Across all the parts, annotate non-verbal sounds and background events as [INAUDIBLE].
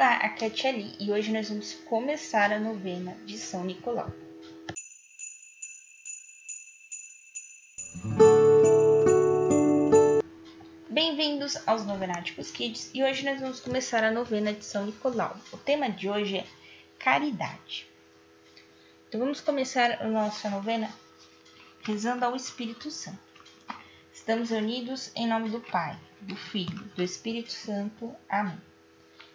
Olá, aqui é a Tia e hoje nós vamos começar a novena de São Nicolau. Bem-vindos aos Novenáticos Kids e hoje nós vamos começar a novena de São Nicolau. O tema de hoje é caridade. Então vamos começar a nossa novena rezando ao Espírito Santo. Estamos unidos em nome do Pai, do Filho, do Espírito Santo. Amém.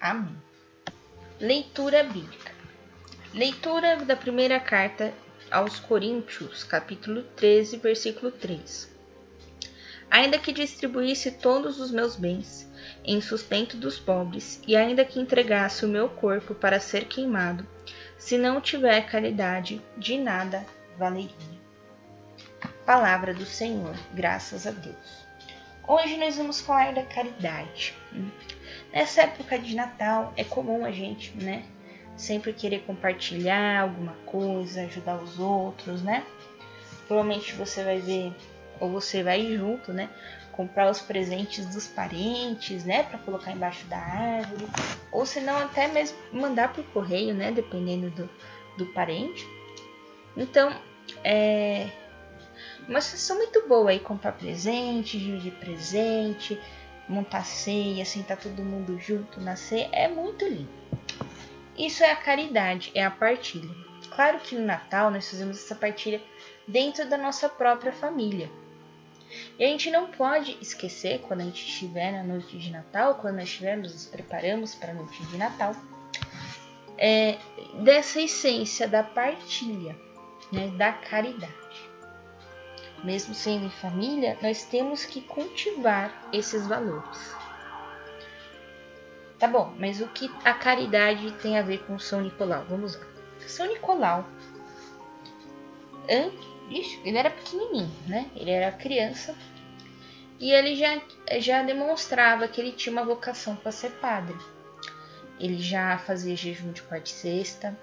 Amém. Leitura bíblica. Leitura da primeira carta aos Coríntios, capítulo 13, versículo 3. Ainda que distribuísse todos os meus bens em sustento dos pobres, e ainda que entregasse o meu corpo para ser queimado, se não tiver caridade, de nada valeria. Palavra do Senhor, graças a Deus. Hoje nós vamos falar da caridade. Nessa época de Natal é comum a gente, né, sempre querer compartilhar alguma coisa, ajudar os outros, né? Provavelmente você vai ver ou você vai junto, né, comprar os presentes dos parentes, né, para colocar embaixo da árvore, ou se não até mesmo mandar por correio, né, dependendo do, do parente. Então, é uma sensação muito boa aí comprar presente, dividir presente, montar ceia, sentar todo mundo junto na ceia, é muito lindo. Isso é a caridade, é a partilha. Claro que no Natal nós fazemos essa partilha dentro da nossa própria família. E a gente não pode esquecer, quando a gente estiver na noite de Natal, quando nós estivermos nos preparamos para a noite de Natal, é, dessa essência da partilha, né, da caridade mesmo sendo em família, nós temos que cultivar esses valores. Tá bom, mas o que a caridade tem a ver com São Nicolau? Vamos lá. São Nicolau, antes, ele era pequenininho, né? Ele era criança e ele já, já demonstrava que ele tinha uma vocação para ser padre. Ele já fazia jejum de quarta e sexta,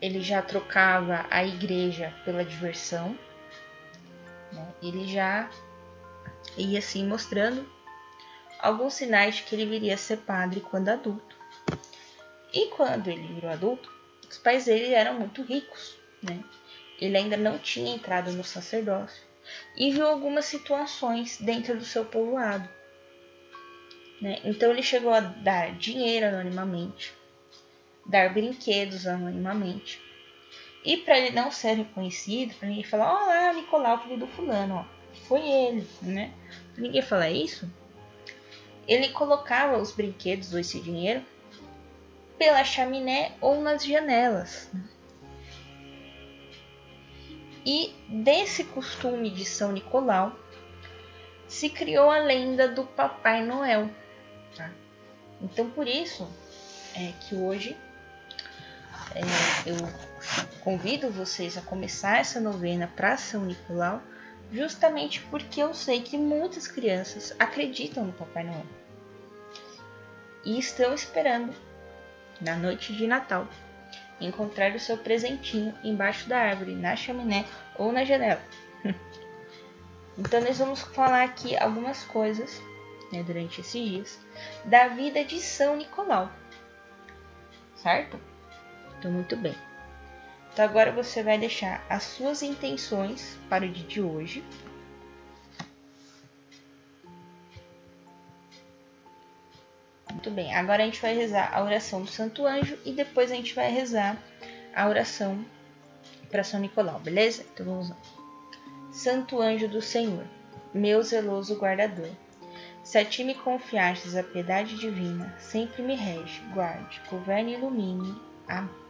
ele já trocava a igreja pela diversão, né? Ele já ia assim mostrando alguns sinais de que ele viria a ser padre quando adulto. E quando ele virou adulto, os pais dele eram muito ricos, né? Ele ainda não tinha entrado no sacerdócio e viu algumas situações dentro do seu povoado. Né? Então ele chegou a dar dinheiro anonimamente, dar brinquedos anonimamente, e para ele não ser reconhecido, para ninguém falar, olá, Nicolau, filho do fulano, ó, foi ele, né? Pra ninguém falar isso, ele colocava os brinquedos ou esse dinheiro pela chaminé ou nas janelas. E desse costume de São Nicolau se criou a lenda do Papai Noel. Tá? Então por isso é que hoje é, eu convido vocês a começar essa novena para São Nicolau, justamente porque eu sei que muitas crianças acreditam no Papai Noel e estão esperando, na noite de Natal, encontrar o seu presentinho embaixo da árvore, na chaminé ou na janela. [LAUGHS] então, nós vamos falar aqui algumas coisas né, durante esses dias da vida de São Nicolau, certo? Então, muito bem. Então, agora você vai deixar as suas intenções para o dia de hoje. Muito bem, agora a gente vai rezar a oração do Santo Anjo e depois a gente vai rezar a oração para São Nicolau, beleza? Então vamos lá. Santo Anjo do Senhor, meu zeloso guardador, se a ti me confiastes a piedade divina, sempre me rege, guarde, governe e ilumine. Amém.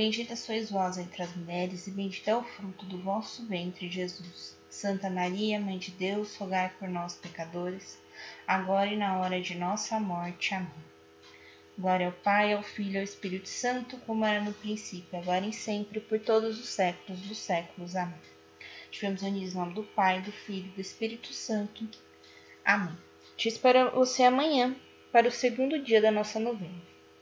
Bendita sois vós entre as mulheres, e bendito é o fruto do vosso ventre, Jesus. Santa Maria, Mãe de Deus, rogai por nós, pecadores, agora e na hora de nossa morte. Amém. Glória ao Pai, ao Filho e ao Espírito Santo, como era no princípio, agora e sempre, por todos os séculos dos séculos. Amém. Estivemos unidos em nome do Pai, do Filho e do Espírito Santo. Amém. Te espero você amanhã para o segundo dia da nossa novena.